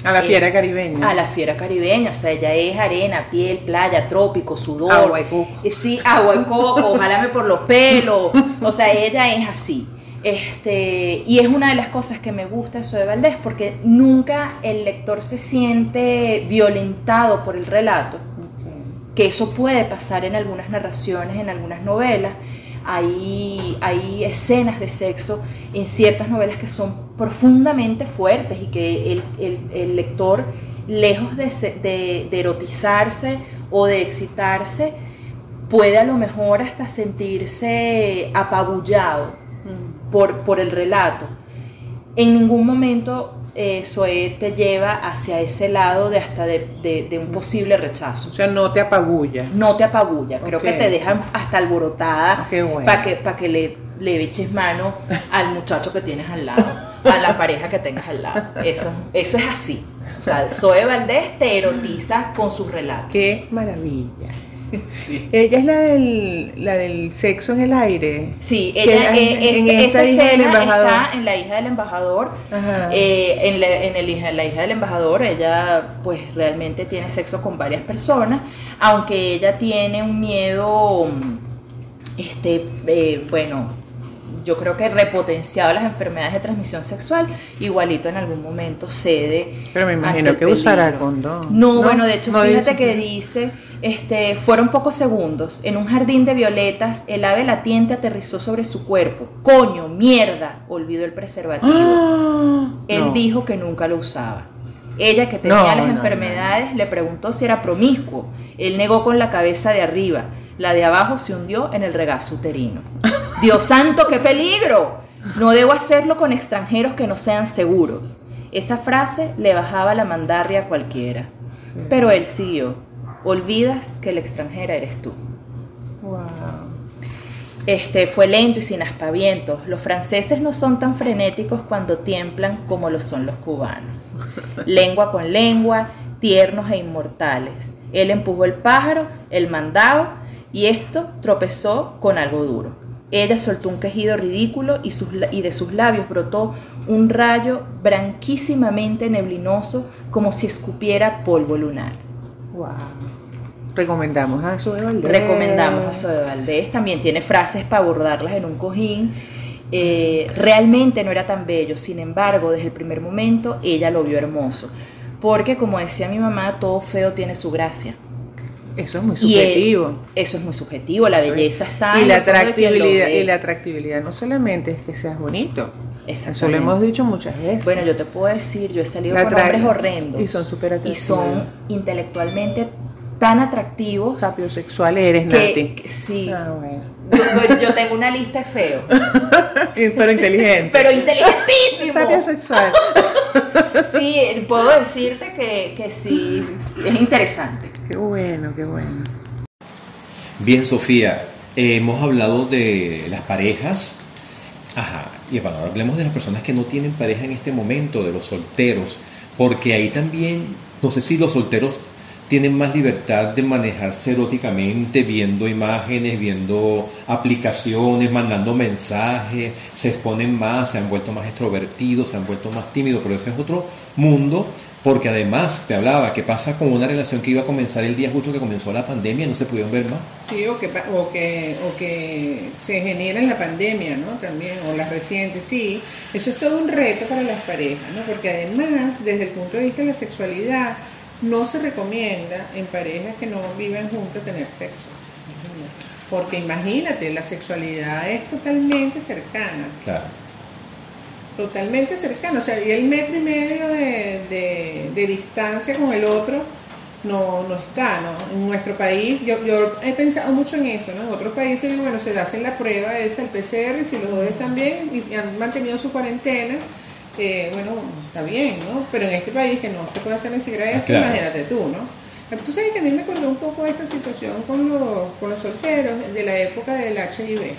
A la Eh, fiera caribeña. A la fiera caribeña, o sea, ella es arena, piel, playa, trópico, sudor. Agua y coco. Eh, Sí, agua y coco, jalame por los pelos. O sea, ella es así. Este, y es una de las cosas que me gusta de Zoe Valdés, porque nunca el lector se siente violentado por el relato, que eso puede pasar en algunas narraciones, en algunas novelas. Hay, hay escenas de sexo en ciertas novelas que son profundamente fuertes y que el, el- el lector, lejos de, de- de erotizarse o de excitarse, puede a lo mejor hasta sentirse apabullado por, por el relato. En ningún momento eh, Zoé te lleva hacia ese lado de hasta de, de- de un posible rechazo O sea, no te apabulla. no te apabulla, creo que te dejan hasta alborotada Ah, qué bueno. para que, pa' que le, le eches mano al muchacho que tienes al lado, a la pareja que tengas al lado. Eso, eso es así. O sea, Zoe Valdés te erotiza con sus relatos. Qué maravilla. <laughs> Ella es la del, la del sexo en el aire. Sí, ella, eh, en este- esta esta hija del escena embajador. está en La hija del embajador. Eh, en, la, en el hija, la hija del embajador, ella pues realmente tiene sexo con varias personas, aunque ella tiene un miedo, este, eh, bueno, yo creo que repotenciado las enfermedades de transmisión sexual, igualito en algún momento cede. Pero me imagino el que usará peligro. condón. No, bueno, de hecho, no fíjate que dice, este, fueron pocos segundos. En un jardín de violetas, el ave latiente aterrizó sobre su cuerpo. Coño, mierda, olvidó el preservativo. ¡Ah! Él No. dijo que nunca lo usaba. Ella, que tenía las enfermedades, le preguntó si era promiscuo. Él negó con la cabeza de arriba. La de abajo se hundió en el regazo uterino. Dios santo, qué peligro. No debo hacerlo con extranjeros que no sean seguros. Esa frase le bajaba la mandarria a cualquiera. Pero él siguió. Olvidas que la extranjera eres tú. Wow. Este, fue lento y sin aspavientos. Los franceses no son tan frenéticos cuando tiemblan como lo son los cubanos. <laughs> Lengua con lengua, tiernos e inmortales. Él empujó el pájaro, el mandado, y esto tropezó con algo duro. Ella soltó un quejido ridículo y, sus la- y de sus labios brotó un rayo branquísimamente neblinoso como si escupiera polvo lunar. Wow. Recomendamos a Zoe Valdés. Recomendamos a Zoe Valdés. También tiene frases para abordarlas en un cojín. Eh, realmente no era tan bello. Sin embargo, desde el primer momento ella lo vio hermoso. Porque, como decía mi mamá, todo feo tiene su gracia. Eso es muy subjetivo. eso es muy subjetivo. La belleza está y en la ve. y la atractividad no solamente es que seas bonito. Eso lo hemos dicho muchas veces. Bueno, yo te puedo decir, yo he salido La con hombres horrendos. y son súper Y son intelectualmente tan atractivos sapiosexual eres, que, Nati. que- sí. Ah, bueno. Yo, yo tengo una lista de feos. <laughs> Pero inteligente. pero inteligentísimo. sapiosexual. <laughs> Sí, puedo decirte que, que sí, es interesante. Qué bueno, qué bueno. Bien, Sofía, eh, hemos hablado de las parejas. Ajá, y bueno, ahora hablemos de las personas que no tienen pareja en este momento, de los solteros, porque ahí también, no sé si los solteros tienen más libertad de manejarse eróticamente, viendo imágenes, viendo aplicaciones, mandando mensajes, se exponen más, se han vuelto más extrovertidos, se han vuelto más tímidos, pero ese es otro mundo, porque además te hablaba, ¿qué pasa con una relación que iba a comenzar el día justo que comenzó la pandemia no se pudieron ver más? Sí, o que, o, que, o que se genera en la pandemia, ¿no? También, o las recientes, sí. Eso es todo un reto para las parejas, ¿no? Porque además, desde el punto de vista de la sexualidad, no se recomienda en parejas que no viven juntos tener sexo. Porque imagínate, la sexualidad es totalmente cercana, Claro. totalmente cercana. O sea, y el metro y medio de, de- de distancia con el otro no, no está, ¿no? En nuestro país, yo, yo he pensado mucho en eso, ¿no? En otros países, bueno, se hacen la prueba esa, el PCR, si los dos están bien y han mantenido su cuarentena, eh, bueno, está bien, ¿no? Pero en este país que no se puede hacer ni siquiera eso, claro. imagínate tú, ¿no? Tú sabes que a mí me acordó un poco esta situación con los, con los solteros de la época del HIV.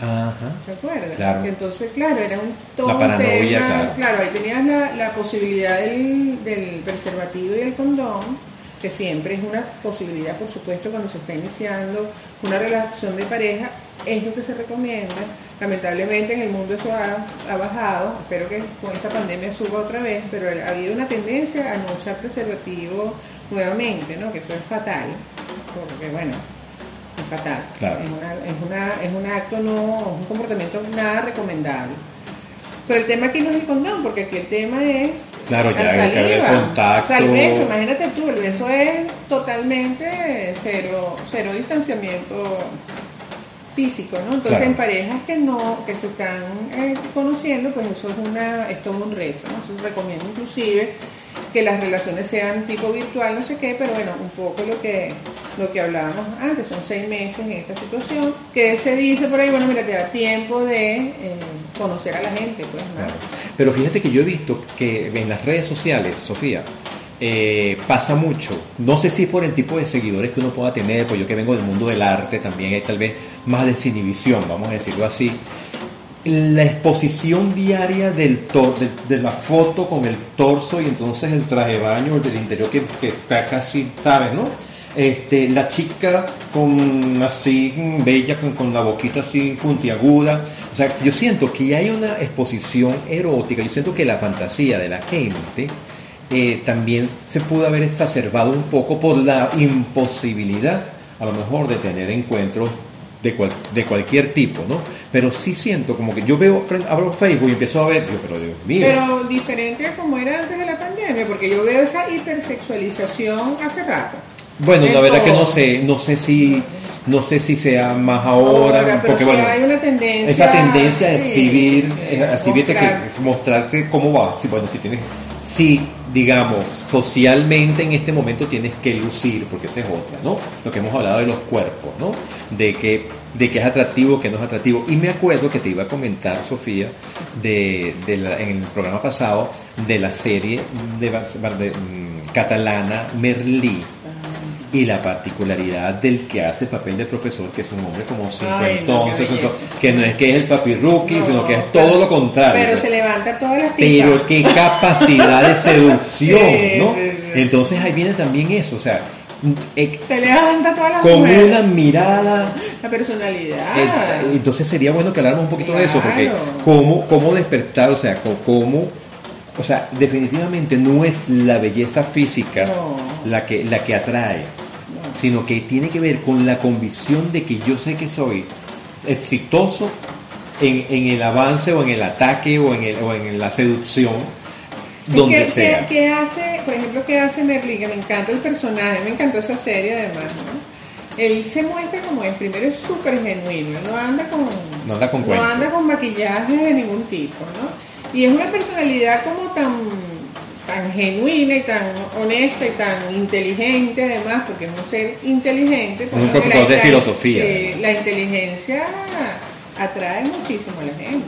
Ajá. ¿Te acuerdas? Claro. Que Entonces, claro, era un todo La paranoia, tema. claro. ahí tenías la, la posibilidad del, del preservativo y el condón, que siempre es una posibilidad, por supuesto, cuando se está iniciando una relación de pareja, es lo que se recomienda. Lamentablemente en el mundo eso ha, ha bajado, espero que con esta pandemia suba otra vez, pero ha habido una tendencia a no usar preservativo nuevamente, ¿no? Que eso es fatal, porque bueno, es fatal. Claro. Es, una, es, una, es un acto, no, un comportamiento nada recomendable. Pero el tema aquí no es el condón, porque aquí el tema es Claro, ya hay que haber contacto. O sea, el beso, imagínate tú, el beso es totalmente cero, cero distanciamiento físico, ¿no? Entonces Claro. en parejas que no, que se están eh, conociendo, pues eso es una, es todo un reto, ¿no? Entonces recomiendo inclusive que las relaciones sean tipo virtual, no sé qué, pero bueno, un poco lo que, lo que hablábamos antes, son seis meses en esta situación, que se dice por ahí, bueno, mira, te da tiempo de eh, conocer a la gente, pues, ¿no? Claro. Pero fíjate que yo he visto que en las redes sociales, Sofía, eh, pasa mucho. No sé si por el tipo de seguidores que uno pueda tener, pues yo que vengo del mundo del arte también hay tal vez más desinhibición, vamos a decirlo así. La exposición diaria de, la foto con el torso y entonces el traje de baño del interior que, que está casi, ¿sabes, no? Este, la chica con así, bella, con, con la boquita así puntiaguda. O sea, yo siento que hay una exposición erótica, yo siento que la fantasía de la gente eh, también se pudo haber exacerbado un poco por la imposibilidad, a lo mejor, de tener encuentros de, cual- de cualquier tipo, ¿no? Pero sí siento como que yo veo, abro Facebook y empiezo a ver, pero Dios mío. Pero diferente a como era antes de la pandemia, porque yo veo esa hipersexualización hace rato. Bueno, la verdad que no sé, no sé si, no sé si sea más ahora, Ahora, pero porque sí bueno, hay una tendencia- esa tendencia de exhibir, sí, eh, exhibirte mostrar. que, mostrarte cómo va, si bueno, si tienes, si digamos socialmente en este momento tienes que lucir, porque esa es otra, ¿no? Lo que hemos hablado de los cuerpos, ¿no? De que, de que es atractivo, que no es atractivo. Y me acuerdo que te iba a comentar, Sofía, de, de la- en el programa pasado de la serie de, de, mm, catalana Merlí y la particularidad del que hace el papel del profesor, que es un hombre como no, cincuentón, belleza. que no es que es el papi rookie, No, sino que es todo lo contrario. Pero se levanta todas las tipas. Pero qué capacidad de <laughs> seducción, Sí, ¿no? sí, sí. Entonces ahí viene también eso, o sea, eh, Se levanta todas las con mujeres. una mirada La personalidad. entonces sería bueno que habláramos un poquito de eso, porque cómo, cómo despertar, o sea, cómo, o sea, definitivamente no es la belleza física No. la que la que atrae, sino que tiene que ver con la convicción de que yo sé que soy exitoso en, en el avance o en el ataque o en, el, o en la seducción, donde que- sea. que- que hace, por ejemplo, que hace Merlí, que me encanta el personaje, me encantó esa serie además, ¿no? Él se muestra como es, primero es súper genuino, no anda con, No anda con no anda con maquillaje de ningún tipo, ¿no? Y es una personalidad como tan, tan genuina y tan honesta y tan inteligente además, porque es un ser inteligente. pues, Un profesor de filosofía. sí, la inteligencia atrae muchísimo a la gente.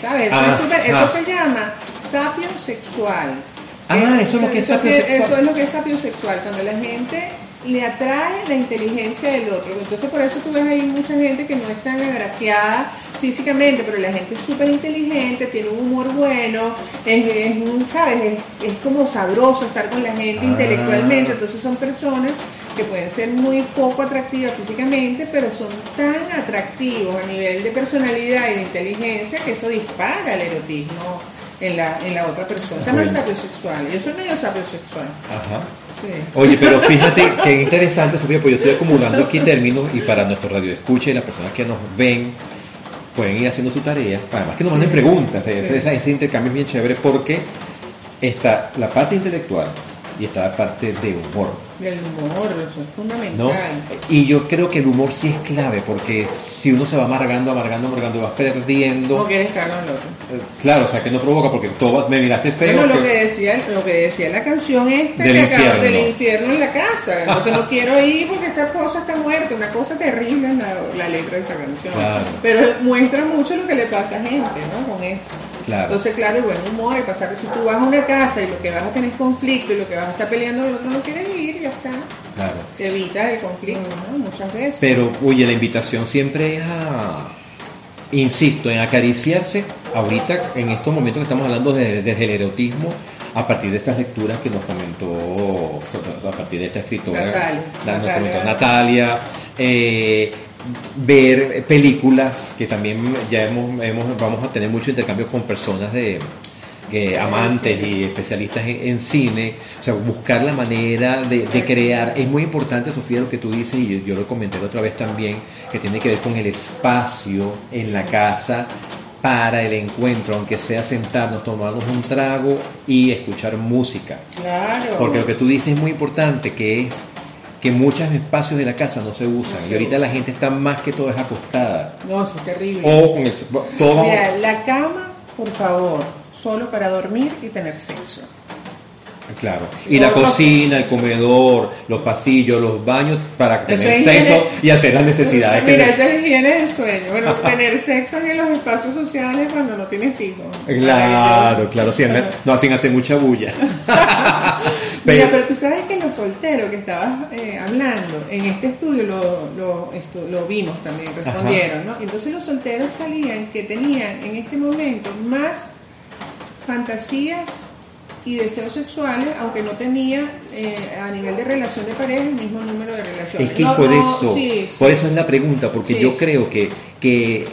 ¿Sabes? Eso, Ah, es súper- eso ah. se llama sapio sexual. Ah, eso es lo que es eso sapio sexual. Eso es lo que es sapio sexual, cuando la gente le atrae la inteligencia del otro. Entonces por eso tú ves ahí mucha gente que no es tan agraciada físicamente, pero la gente es súper inteligente, tiene un humor bueno, es, es un- ¿sabes? Es, es como sabroso estar con la gente Ah. intelectualmente. Entonces son personas que pueden ser muy poco atractivas físicamente, pero son tan atractivos a nivel de personalidad y de inteligencia que eso dispara el erotismo en la, en la otra persona. Se llama el Bueno. sapiosexual. Yo soy medio sapiosexual. Ajá. Sí. Oye, pero fíjate qué interesante, Sofía, pues yo estoy acumulando aquí términos y para nuestro radio escucha y las personas que nos ven pueden ir haciendo su tarea. Además que nos manden preguntas, ese, Sí. ese- ese intercambio es bien chévere porque está la parte intelectual y está la parte de humor. El humor, eso es fundamental. ¿no? Y yo creo que el humor sí es clave porque si uno se va amargando, amargando, amargando, vas perdiendo. No quieres cagar al otro. Eh, Claro, o sea que no provoca porque todo me miraste feo. Bueno, lo que- que decía, lo que decía la canción esta Del que acaba- infierno. del infierno en la casa. Entonces no <laughs> quiero ir porque esta esposa está muerta. Una cosa terrible la, la letra de esa canción. Claro. Pero muestra mucho lo que le pasa a gente, ¿no? Con eso. Claro. Entonces, claro, el buen humor, y pasar que si tú vas a una casa y lo que vas a tener es conflicto y lo que vas a estar peleando el otro no quieres ir, está. Claro. Te evitas el conflicto, ¿no? Muchas veces. Pero, oye, la invitación siempre es a, insisto, en acariciarse ahorita, en estos momentos que estamos hablando de- desde el erotismo, a partir de estas lecturas que nos comentó, a partir de esta escritora, Natalia. la- nos Natalia. comentó Natalia, eh, ver películas que también ya hemos, hemos- vamos a tener mucho intercambio con personas de que amantes y especialistas en, en cine, o sea, buscar la manera de, de crear. Es muy importante, Sofía, lo que tú dices, y yo, yo lo comenté la otra vez también, que tiene que ver con el espacio en la casa para el encuentro, aunque sea sentarnos, tomarnos un trago y escuchar música. Claro. Porque lo que tú dices es muy importante, que es que muchos espacios de la casa no se usan. No se y ahorita la gente está más que todo es acostada. No, eso es terrible. O con el... Todo Mira, la cama, por favor, solo para dormir y tener sexo. Claro. Y la cocina, el comedor, los pasillos, los baños para tener sexo y hacer las necesidades que Mira, neces- esa es higiene del sueño. Bueno, <laughs> tener sexo en los espacios sociales cuando no tienes hijos. Claro, claro, sí, no sin hacer mucha bulla. <laughs> <laughs> Mira, pero tú sabes que los solteros que estabas eh, hablando, en este estudio lo, lo, esto- lo vimos también, respondieron, ¿no? Entonces los solteros salían que tenían en este momento más fantasías y deseos sexuales, aunque no tenía eh, a nivel de relación de pareja el mismo número de relaciones. Es que No, por no, eso, sí, sí. por eso es la pregunta, porque Sí, yo creo que, que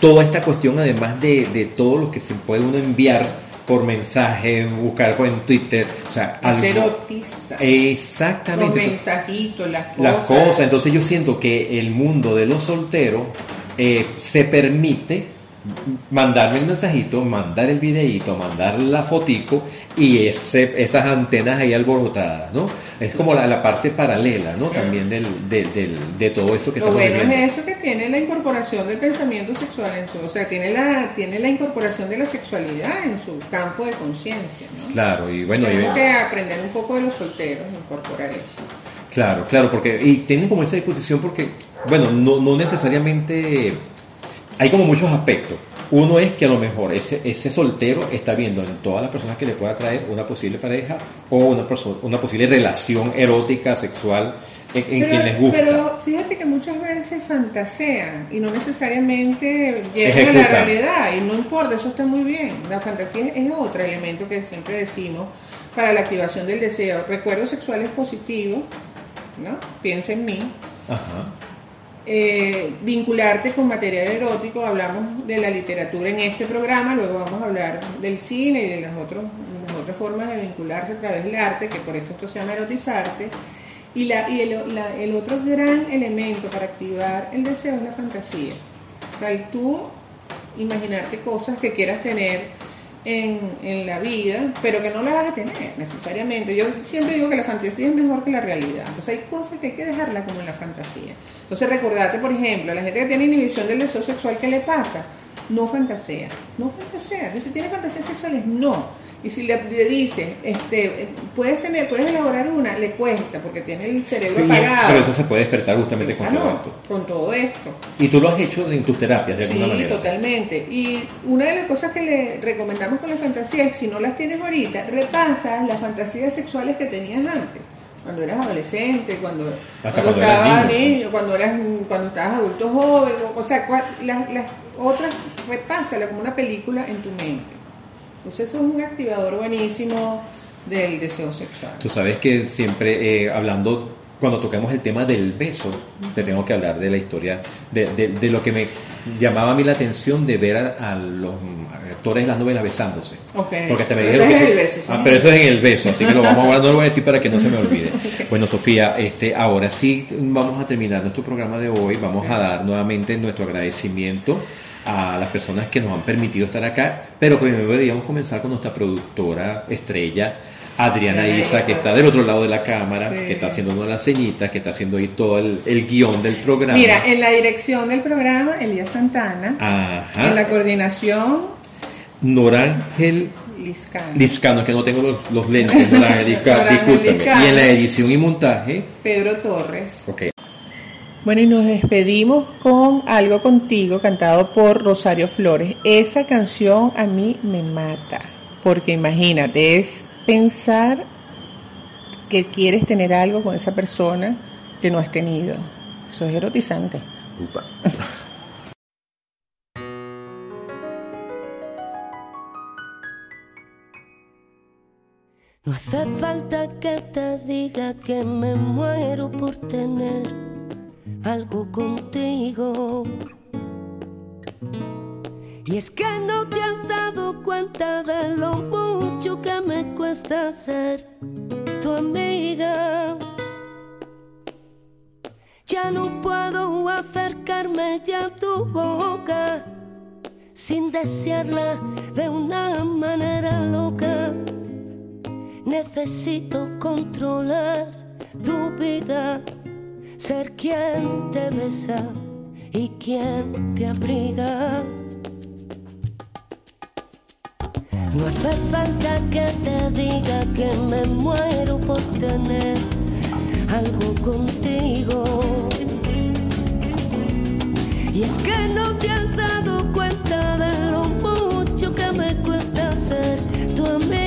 toda esta cuestión, además de, de todo lo que se puede uno enviar por mensaje, buscar por en Twitter, o sea, Se algo- erotiza. Los exactamente. mensajitos, las cosas. las cosas. Entonces yo siento que el mundo de los solteros eh, se permite mandarme el mensajito, mandar el videíto, mandar la fotico y ese, esas antenas ahí alborotadas, ¿no? Es como la, la parte paralela, ¿no? También del, de, del- de todo esto que Lo bueno viviendo. es eso que tiene la incorporación del pensamiento sexual en su, o sea, tiene la, tiene la incorporación de la sexualidad en su campo de conciencia, ¿no? Claro, y bueno, y- Tenemos que aprender un poco de los solteros, incorporar eso. Claro, claro, porque y tienen como esa disposición porque, bueno, no, no necesariamente hay como muchos aspectos. Uno es que a lo mejor ese, ese soltero está viendo en todas las personas que le pueda traer una posible pareja o una, una posible relación erótica, sexual en, en quien les gusta. pero fíjate que muchas veces fantasean y no necesariamente llegan a la realidad y no importa, eso está muy bien. La fantasía es otro elemento que siempre decimos para la activación del deseo. Recuerdos sexuales positivos, ¿no? Piensa en mí. Ajá. Eh, vincularte con material erótico, hablamos de la literatura en este programa, luego vamos a hablar del cine y de las, otros, las otras formas de vincularse a través del arte, que por esto esto se llama erotizarte. Y, la, y el, el otro gran elemento para activar el deseo es la fantasía. O sea, el tú imaginarte cosas que quieras tener en, en la vida, pero que no la vas a tener necesariamente. Yo siempre digo que la fantasía es mejor que la realidad. Entonces hay cosas que hay que dejarla como en la fantasía. Entonces recordate, por ejemplo, a la gente que tiene inhibición del deseo sexual, ¿qué le pasa? No fantasea, no fantasea. Si tiene fantasías sexuales, no. Y si le, le dice, este, puedes tener, puedes elaborar una, le cuesta porque tiene el cerebro apagado. pero eso se puede despertar justamente con Ah, todo no, esto. con todo esto. Y tú lo has hecho en tus terapias de alguna Sí, manera. totalmente. Y una de las cosas que le recomendamos con la fantasía es si no las tienes ahorita, repasa las fantasías sexuales que tenías antes. Cuando eras adolescente, cuando, Hasta cuando, estabas niño. niño, cuando eras cuando estabas adulto joven, o, o sea, cua- las, las otras repásala como una película en tu mente. Entonces eso es un activador buenísimo del deseo sexual. Tú sabes que siempre eh, hablando, cuando tocamos el tema del beso, te tengo que hablar de la historia, de, de- de lo que me llamaba a mí la atención de ver a, a los actores de las novelas besándose. Ok. Porque te me dijeron eso es el beso, eso Ah, pero eso es en el beso, así que lo vamos a no lo voy a decir para que no se me olvide. <laughs> Bueno, Sofía, este, ahora sí vamos a terminar nuestro programa de hoy. Vamos a dar nuevamente nuestro agradecimiento a las personas que nos han permitido estar acá, pero primero deberíamos comenzar con nuestra productora estrella, Adriana Isa, Isa. que está del otro lado de la cámara, Sí. que está haciendo una de las ceñitas, que está haciendo ahí todo el, el guion del programa. Mira, en la dirección del programa, Elías Santana. Ajá. En la coordinación, Norángel Liscano. Liscano, es que no tengo los, los lentes, <laughs> Norángel Liscano, Norángel discúlpeme. Liscano. Y en la edición y montaje, Pedro Torres. ok. Bueno, y nos despedimos con Algo Contigo, cantado por Rosario Flores. Esa canción a mí me mata, porque imagínate, es pensar que quieres tener algo con esa persona que no has tenido. Eso es erotizante. No hace falta que te diga que me muero por tener algo contigo. Y es que no te has dado cuenta de lo mucho cuesta ser tu amiga. Ya no puedo acercarme ya a tu boca sin desearla de una manera loca. Necesito controlar tu vida, ser quien te besa y quien te abriga. No hace falta que te diga que me muero por tener algo contigo. Y es que no te has dado cuenta de lo mucho que me cuesta ser tu amiga.